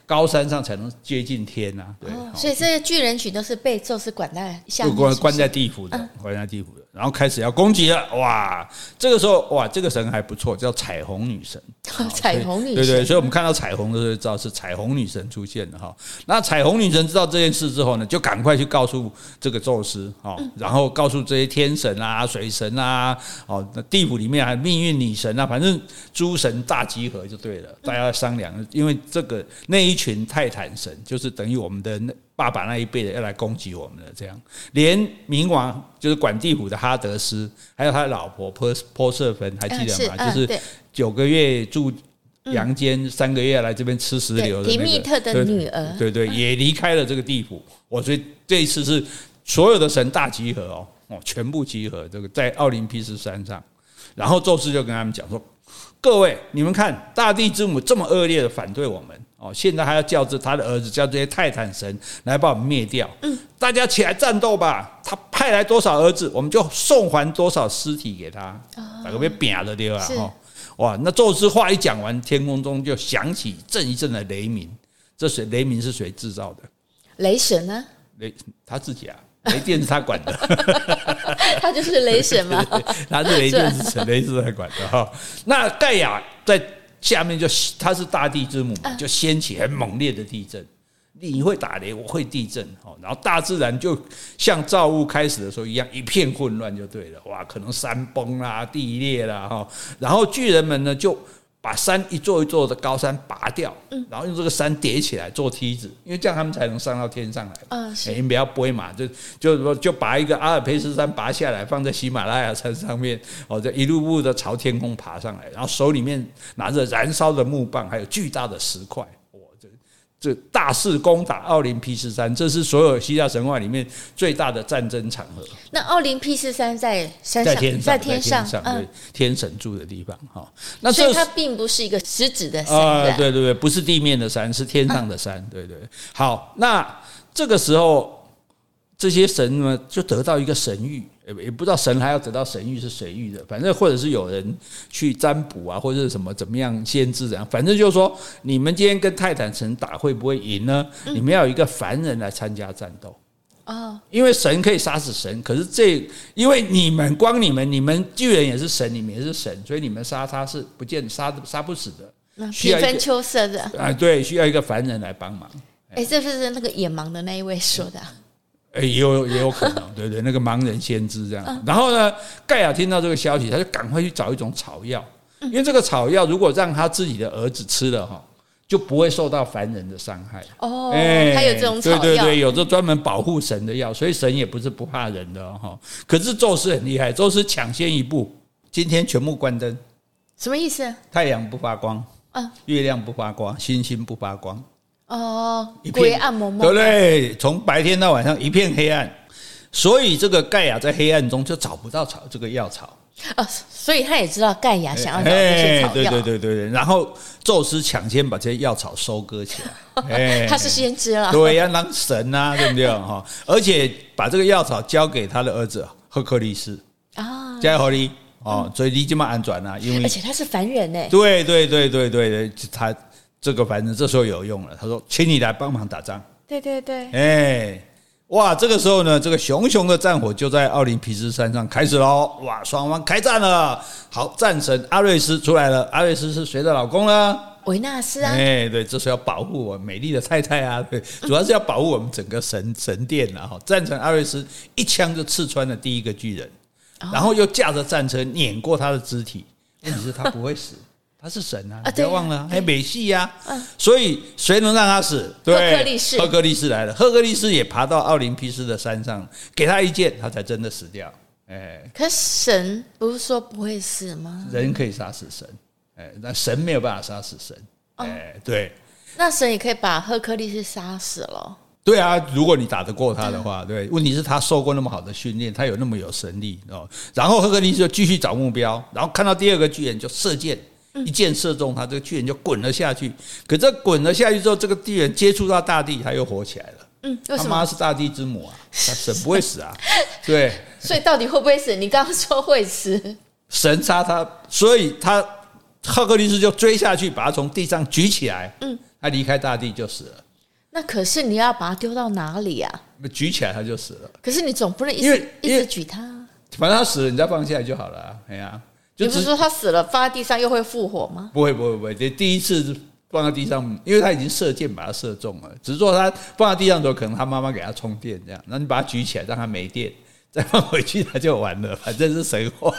高山上才能接近天呐。对，所以这些巨人群都是被宙斯管在下面，关关在地府的，关在地府的。然后开始要攻击了，哇！这个时候，哇，这个神还不错，叫彩虹女神。彩虹女神，对对，所以我们看到彩虹的时候，知道是彩虹女神出现了哈。那彩虹女神知道这件事之后呢，就赶快去告诉这个宙斯，哈，然后告诉这些天神啊、水神啊，哦，那地府里面还有命运女神啊，反正诸神大集合就对了，大家商量，因为这个那一群泰坦神就是等于我们的那。爸爸那一辈的要来攻击我们的，这样连冥王就是管地府的哈德斯，还有他的老婆波波瑟芬，还记得吗？就是九个月住阳间，三个月来这边吃石榴的那个迪密特的女儿，对对，也离开了这个地府。我所以这一次是所有的神大集合哦哦，全部集合这个在奥林匹斯山上，然后宙斯就跟他们讲说：“各位，你们看，大地之母这么恶劣的反对我们。”哦，现在还要叫着他的儿子，叫这些泰坦神来把我们灭掉。嗯，大家起来战斗吧！他派来多少儿子，我们就送还多少尸体给他。那个被扁了对吧？哈，哇！那宙斯话一讲完，天空中就响起阵一阵的雷鸣。这谁？雷鸣是谁制造的？雷神呢？雷他自己啊，雷电是他管的。他就是雷神嘛。他是雷电是神，雷是他管的哈。那盖亚在。下面就它是大地之母，就掀起很猛烈的地震。你会打雷，我会地震，然后大自然就像造物开始的时候一样，一片混乱就对了。哇，可能山崩啦，地裂啦，哈，然后巨人们呢就。把山一座一座的高山拔掉，然后用这个山叠起来做梯子，因为这样他们才能上到天上来。嗯，你不要背嘛，就就说就把一个阿尔卑斯山拔下来，放在喜马拉雅山上面，哦，就一路步的朝天空爬上来，然后手里面拿着燃烧的木棒，还有巨大的石块。这大肆攻打奥林匹斯山，这是所有希腊神话里面最大的战争场合。那奥林匹斯山在山上，在天上，在天上，对，天神住的地方哈。那所以它并不是一个实质的山，啊，对对对，不是地面的山，是天上的山，对对。好，那这个时候。这些神呢，就得到一个神諭，也不知道神还要得到神谕是谁谕的，反正或者是有人去占卜啊，或者是什么怎么样先知怎样，反正就是说，你们今天跟泰坦神打会不会赢呢？你们要有一个凡人来参加战斗哦，因为神可以杀死神，可是这因为你们光你们，你们巨人也是神，你们也是神，所以你们杀他是不见杀杀不死的，平分秋色的啊，对，需要一个凡人来帮忙。哎，这不是那个眼盲的那一位说的。哎，也有也有可能，对对，那个盲人先知这样。然后呢，盖亚听到这个消息，他就赶快去找一种草药，因为这个草药如果让他自己的儿子吃了哈，就不会受到凡人的伤害。哦，哎，还有这种草药，对对对，有这专门保护神的药，所以神也不是不怕人的哈。可是宙斯很厉害，宙斯抢先一步，今天全部关灯，什么意思？太阳不发光，嗯，月亮不发光，星星不发光。哦，灰暗蒙蒙，对不对？从白天到晚上一片黑暗，所以这个盖亚在黑暗中就找不到草这个药草。哦，所以他也知道盖亚想要找这些草药。对对对对对。然后宙斯抢先把这些药草收割起来。哎，他是先知了。对，要当神啊，对不对？哈，而且把这个药草交给他的儿子赫克利斯啊，加油利哦，所以你这么安转啊，因为而且他是凡人呢。对对对对对对，他。这个反正这时候有用了，他说：“请你来帮忙打仗。”对对对，哎，哇！这个时候呢，这个熊熊的战火就在奥林匹斯山上开始喽！哇，双方开战了。好，战神阿瑞斯出来了。阿瑞斯是谁的老公呢？维纳斯啊！哎，对，这是要保护我美丽的太太啊！对，主要是要保护我们整个神神殿啊。哈，战神阿瑞斯一枪就刺穿了第一个巨人，然后又驾着战车碾过他的肢体。问题是他不会死。他是神啊！不要忘了，还美系呀！所以谁能让他死？对，赫克利斯，赫克利斯来了。赫克利斯也爬到奥林匹斯的山上，给他一箭，他才真的死掉。哎，可神不是说不会死吗？人可以杀死神，哎，那神没有办法杀死神，哎，对。那神也可以把赫克利斯杀死了。对啊，如果你打得过他的话，对。问题是，他受过那么好的训练，他有那么有神力哦。然后赫克利斯就继续找目标，然后看到第二个巨人就射箭，一箭射中他，这个巨人就滚了下去。可这滚了下去之后，这个巨人接触到大地，他又活起来了。嗯，他妈是大地之母啊，他神不会死啊。对。所以到底会不会死？你刚刚说会死。神杀他，所以他赫克利斯就追下去，把他从地上举起来。嗯。他离开大地就死了，那可是你要把他丢到哪里啊？举起来他就死了。可是你总不能一直一直举他，反正他死了，你再放下来就好了。哎呀，就不是说他死了放在地上又会复活吗？不会不会不会，第一次放在地上，因为他已经射箭把他射中了，只是说他放在地上的时候，可能他妈妈给他充电这样，那你把他举起来让他没电，再放回去他就完了，反正是神话，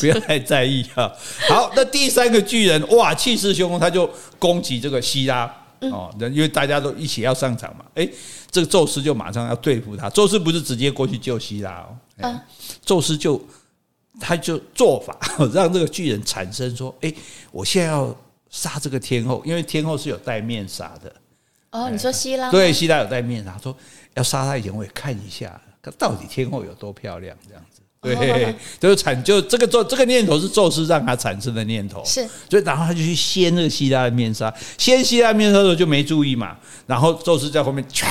不要太在意哈。好，那第三个巨人哇，气势汹汹，他就攻击这个希拉哦，因为大家都一起要上场嘛。哎，这个宙斯就马上要对付他。宙斯不是直接过去救希拉哦，宙斯就他就做法 让这个巨人产生说，哎，我现在要杀这个天后，因为天后是有戴面纱的。哦，你说希拉？对，希拉有戴面纱，说要杀他以前我也看一下。到底天后有多漂亮？这样子，对，就是产就这个宙这个念头是宙斯让他产生的念头，是，所以然后他就去掀那个希拉的面纱，掀希拉面纱的时候就没注意嘛，然后宙斯在后面唰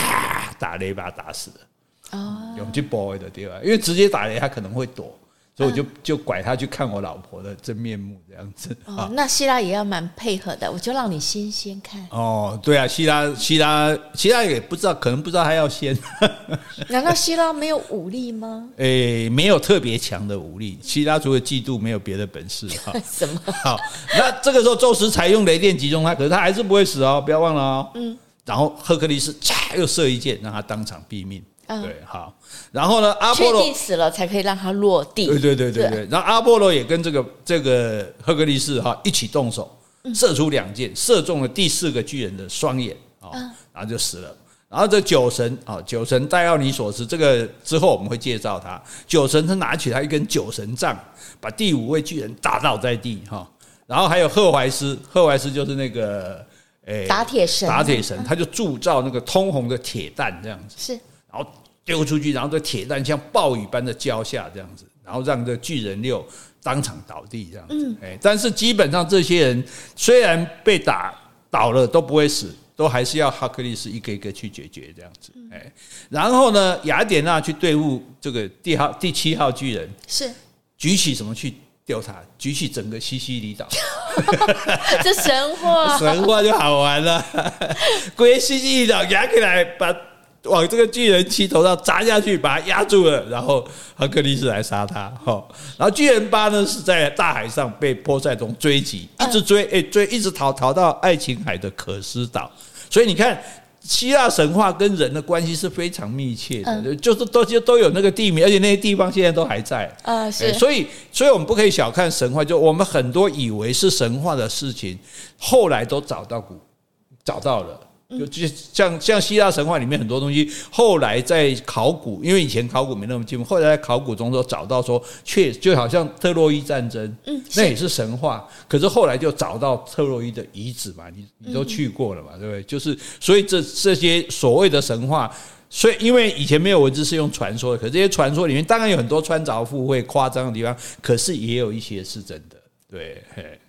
打雷把他打死了，哦，有去 boy 的地方，因为直接打雷他可能会躲。所以我就就拐他去看我老婆的真面目，这样子。哦，那希拉也要蛮配合的，我就让你先先看。哦，对啊，希拉希拉希拉也不知道，可能不知道他要先。难道希拉没有武力吗？诶，没有特别强的武力，希拉除了嫉妒没有别的本事哈。什么？好，那这个时候宙斯采用雷电集中他，可是他还是不会死哦，不要忘了哦。嗯。然后赫克利斯嚓又射一箭，让他当场毙命。对，好，然后呢？阿波罗确定死了才可以让他落地。对对对对对。然后阿波罗也跟这个这个赫克利士哈一起动手，射出两箭，射中了第四个巨人的双眼啊，然后就死了。然后这酒神啊，酒神戴奥尼索斯，这个之后我们会介绍他。酒神他拿起他一根酒神杖，把第五位巨人打倒在地哈。然后还有赫淮斯，赫淮斯就是那个诶打铁神，打铁神，他就铸造那个通红的铁蛋这样子。是。然后丢出去，然后这铁弹像暴雨般的浇下，这样子，然后让这巨人六当场倒地，这样子。哎，但是基本上这些人虽然被打倒了都不会死，都还是要哈克利斯一个一个去解决，这样子。哎，然后呢，雅典娜去对付这个第号第七号巨人，是举起什么去丢他？举起整个西西里岛，这神话，神话就好玩了。归西西里岛压起来把。往这个巨人七头上砸下去，把他压住了，然后赫克利斯来杀他。哈，然后巨人八呢是在大海上被波塞冬追击，一直追，哎，追，一直逃，逃到爱琴海的可斯岛。所以你看，希腊神话跟人的关系是非常密切的，就是都就都有那个地名，而且那些地方现在都还在。啊，是。所以，所以我们不可以小看神话，就我们很多以为是神话的事情，后来都找到古，找到了。就就像像希腊神话里面很多东西，后来在考古，因为以前考古没那么进步，后来在考古中都找到说，确就好像特洛伊战争，嗯，那也是神话。可是后来就找到特洛伊的遗址嘛，你你都去过了嘛，对不对？就是所以这这些所谓的神话，所以因为以前没有文字是用传说的，可这些传说里面当然有很多穿凿附会、夸张的地方，可是也有一些是真的，对。嘿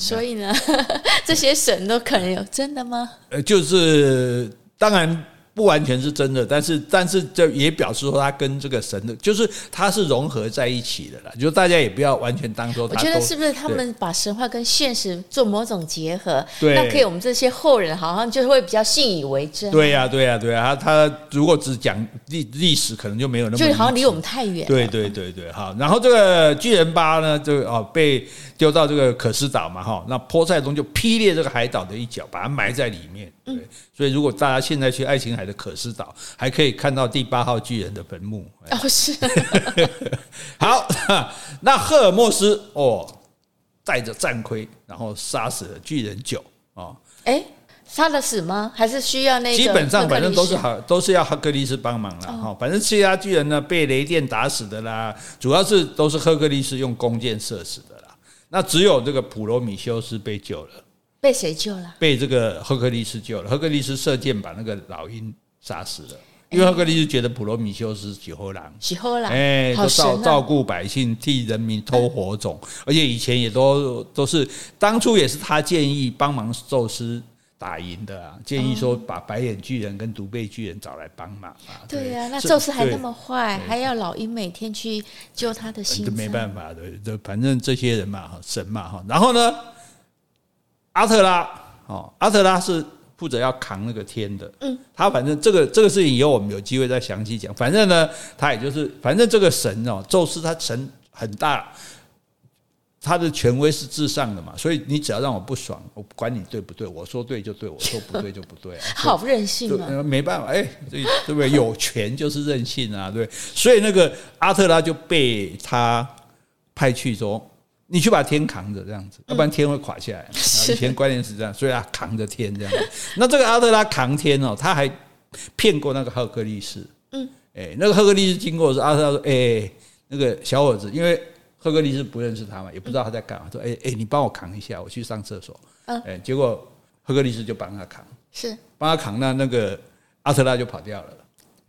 所以呢，这些神都可能有真的吗？呃，就是当然。不完全是真的，但是但是这也表示说，他跟这个神的，就是他是融合在一起的啦。就大家也不要完全当做。我觉得是不是他们把神话跟现实做某种结合？对，那可以我们这些后人好像就会比较信以为真。对呀、啊，对呀、啊，对呀、啊。他他如果只讲历历史，可能就没有那么就好像离我们太远。对对对对，好。然后这个巨人八呢，就哦被丢到这个可斯岛嘛，哈。那波塞冬就劈裂这个海岛的一角，把它埋在里面。对，所以如果大家现在去爱琴海的可斯岛，还可以看到第八号巨人的坟墓。哦，是。好，那赫尔墨斯哦，带着战盔，然后杀死了巨人九哦。哎，杀得死吗？还是需要那个？基本上反正都是好，都是要赫克利斯帮忙了哈。反正其他巨人呢，被雷电打死的啦，主要是都是赫克利斯用弓箭射死的啦。那只有这个普罗米修斯被救了。被谁救了？被这个赫克利斯救了。赫克利斯射箭把那个老鹰杀死了，因为赫克利斯觉得普罗米修斯喜欢狼，喜欢狼，哎，都照照顾百姓，替人民偷火种，而且以前也都都是当初也是他建议帮忙宙斯打赢的啊，建议说把白眼巨人跟独背巨人找来帮忙啊。对呀，那宙斯还那么坏，还要老鹰每天去救他的心，没办法的，这反正这些人嘛，神嘛哈，然后呢？阿特拉哦，阿特拉是负责要扛那个天的。嗯，他反正这个这个事情以后我们有机会再详细讲。反正呢，他也就是反正这个神哦，宙斯他神很大，他的权威是至上的嘛，所以你只要让我不爽，我不管你对不对，我说对就对，我说不对就不对啊。好任性啊！没办法，哎，对对不对？有权就是任性啊，对。所以那个阿特拉就被他派去说。你去把天扛着，这样子，要不然天会垮下来。以前观念是这样，所以他扛着天这样。那这个阿特拉扛天哦，他还骗过那个赫克利斯。嗯，哎，那个赫克利斯经过的时候，阿特拉说：“哎，那个小伙子，因为赫克利斯不认识他嘛，也不知道他在干嘛，说：‘哎哎，你帮我扛一下，我去上厕所。’嗯，哎，结果赫克利斯就帮他扛，是帮他扛，那那个阿特拉就跑掉了。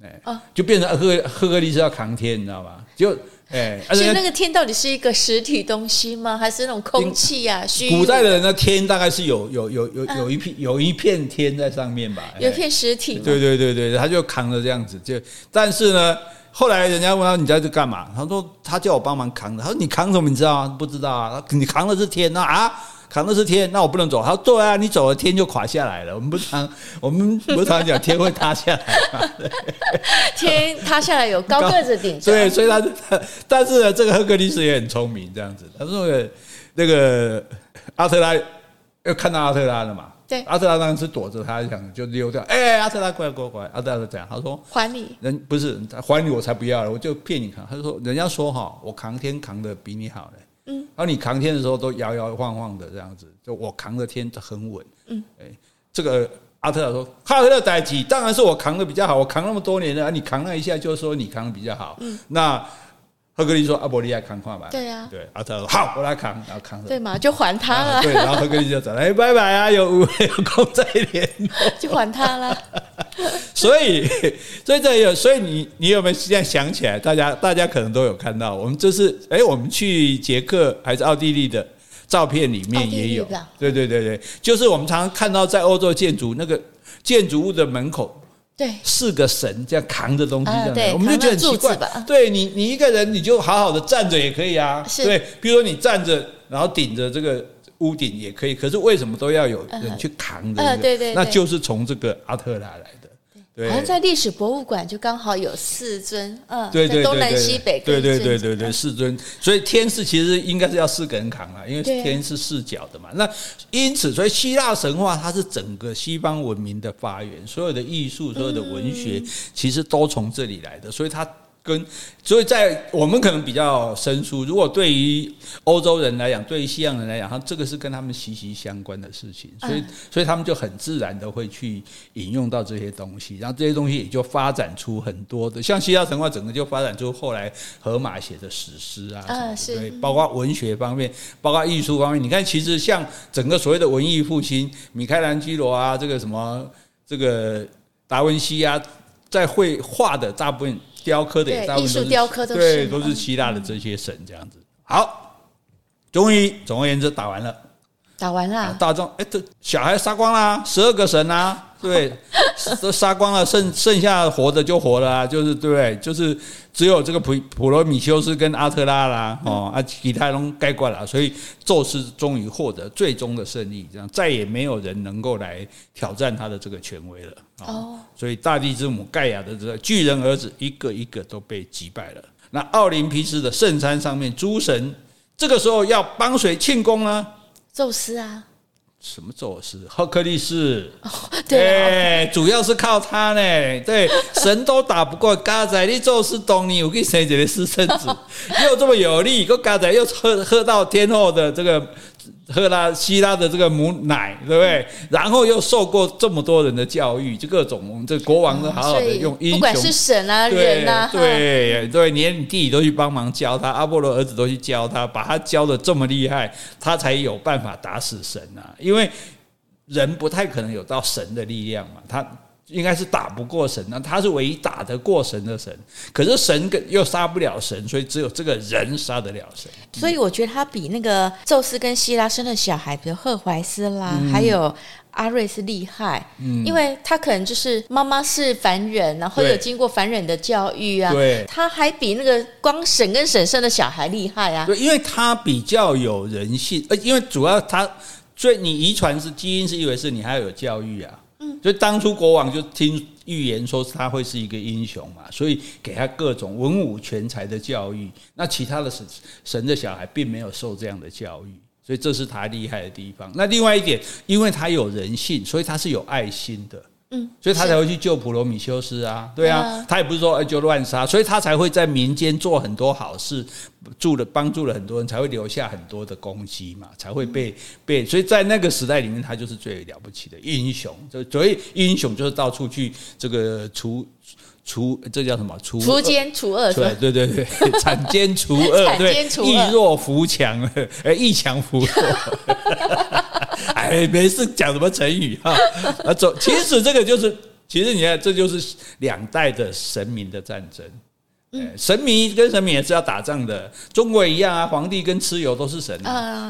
哎，就变成赫赫克利斯要扛天，你知道吗？就。哎，所以那个天到底是一个实体东西吗？还是那种空气呀？虚。古代的人的天大概是有有有有有一片有一片天在上面吧？有一片实体。对对对对，他就扛着这样子，就但是呢，后来人家问他，你在这干嘛？他说他叫我帮忙扛的。他说你扛什么？你知道吗？不知道啊。你扛的是天呐啊！扛的是天，那我不能走。他说对啊，你走了天就垮下来了。我们不常我们不常讲天会塌下来吗？天塌下来有高个子顶着。对，所以他但是呢，这个赫克利斯也很聪明，这样子。他说那个阿特拉又看到阿特拉了嘛？对，阿特拉当然是躲着他，想就溜掉。哎，阿特拉过来过来过来，阿特拉是这样，他说还你人不是还你，我才不要了，我就骗你扛。他就说人家说哈，我扛天扛的比你好嘞。嗯，然后你扛天的时候都摇摇晃晃的这样子，就我扛的天很稳。嗯，哎，这个阿特尔说，哈特勒代基当然是我扛的比较好，我扛那么多年了，你扛了一下就说你扛的比较好。嗯，那。赫格利斯说：“阿伯利亚扛矿吧。”对呀，对阿特说：“好，我来扛。”然后扛着，对嘛，就还他了。对，然后赫格利就走了。哎，拜拜啊，有有空再联络，就还他了。所以，所以这有，所以你你有没有现在想起来？大家大家可能都有看到，我们这是哎，我们去捷克还是奥地利的照片里面也有。对对对对，就是我们常常看到在欧洲建筑那个建筑物的门口。对，四个神这样扛着东西，这样，我们就觉得很奇怪。对你，你一个人你就好好的站着也可以啊。对，比如说你站着，然后顶着这个屋顶也可以。可是为什么都要有人去扛着？对对，那就是从这个阿特拉来的。好像在历史博物馆就刚好有四尊，嗯，对对对，东南西北，对对对对对，四尊。所以天是其实应该是要四个人扛了，因为天是四角的嘛。那因此，所以希腊神话它是整个西方文明的发源，所有的艺术、所有的文学，其实都从这里来的。所以它。跟所以，在我们可能比较生疏。如果对于欧洲人来讲，对于西洋人来讲，他这个是跟他们息息相关的事情，所以，所以他们就很自然的会去引用到这些东西，然后这些东西也就发展出很多的，像希腊神话，整个就发展出后来荷马写的史诗啊，啊，对，包括文学方面，包括艺术方面。你看，其实像整个所谓的文艺复兴，米开朗基罗啊，这个什么，这个达文西啊，在绘画的大部分。雕刻的也大部分都是对，都是希腊的这些神这样子。好，终于总而言之打完了，打完了。大众哎，这小孩杀光啦，十二个神啊，对，都杀光了，剩剩下活的就活了啊，就是对不对，就是只有这个普普罗米修斯跟阿特拉啦，哦啊，其他都该挂了，所以宙斯终于获得最终的胜利，这样再也没有人能够来挑战他的这个权威了。哦，所以大地之母盖亚的这个巨人儿子一个一个都被击败了。那奥林匹斯的圣山上面，诸神这个时候要帮谁庆功呢？宙斯啊？什么宙斯？赫克利斯？哦，对、欸，主要是靠他呢。对，神都打不过，嘎仔你宙斯懂你，我给你生一个私生子，又这么有力，个嘎仔又喝喝到天后的这个喝拉希拉的这个母奶，对不对？然后又受过这么多人的教育，就各种这国王都好好的用英雄，不管是神啊人啊，对对，连你弟弟都去帮忙教他，阿波罗儿子都去教他，把他教的这么厉害，他才有办法打死神啊！因为人不太可能有到神的力量嘛，他。应该是打不过神，那他是唯一打得过神的神。可是神跟又杀不了神，所以只有这个人杀得了神。所以我觉得他比那个宙斯跟希拉生的小孩，比如赫淮斯啦，嗯、还有阿瑞斯厉害，嗯、因为他可能就是妈妈是凡人，然后有经过凡人的教育啊。对，他还比那个光神跟神生的小孩厉害啊。对，因为他比较有人性，呃，因为主要他，所以你遗传是基因是一回事，你还要有教育啊。所以当初国王就听预言说他会是一个英雄嘛，所以给他各种文武全才的教育。那其他的神神的小孩并没有受这样的教育，所以这是他厉害的地方。那另外一点，因为他有人性，所以他是有爱心的。嗯，所以他才会去救普罗米修斯啊，对啊，他也不是说就乱杀，所以他才会在民间做很多好事，助了帮助了很多人，才会留下很多的功绩嘛，才会被被，所以在那个时代里面，他就是最了不起的英雄。就所以英雄，就是到处去这个除除，这叫什么？除除奸除恶，对对对对，铲奸除恶，对，易弱扶强，哎，易强扶弱。哎，没事，讲什么成语哈？啊，走，其实这个就是，其实你看，这就是两代的神明的战争。神明跟神明也是要打仗的，中国也一样啊。皇帝跟蚩尤都是神，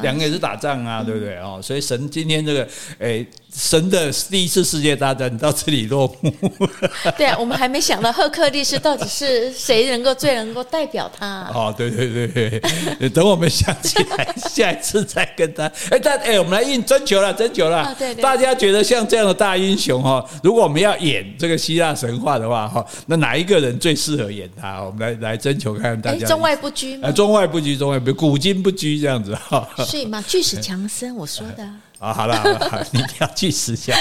两个也是打仗啊，对不对哦？所以神今天这个，哎。神的第一次世界大战到这里落幕。对啊，我们还没想到赫克力士到底是谁能够最能够代表他，啊。哦，对对对，等我们想起来，下一次再跟他。哎，但哎，我们来应征求了，征求了。对对。大家觉得像这样的大英雄哈，如果我们要演这个希腊神话的话哈，那哪一个人最适合演他？我们来来征求看看大家。中外不拘吗？中外不拘，中外不拘，古今不拘这样子哈。是吗？巨石强森，我说的。啊，好了好了，你一定要去试下。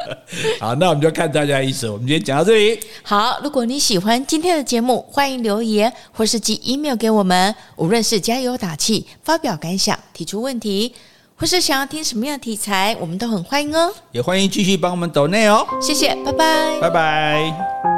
好，那我们就看大家意思。我们今天讲到这里。好，如果你喜欢今天的节目，欢迎留言或是寄 email 给我们。无论是加油打气、发表感想、提出问题，或是想要听什么样的题材，我们都很欢迎哦。也欢迎继续帮我们抖内哦。谢谢，拜拜，拜拜。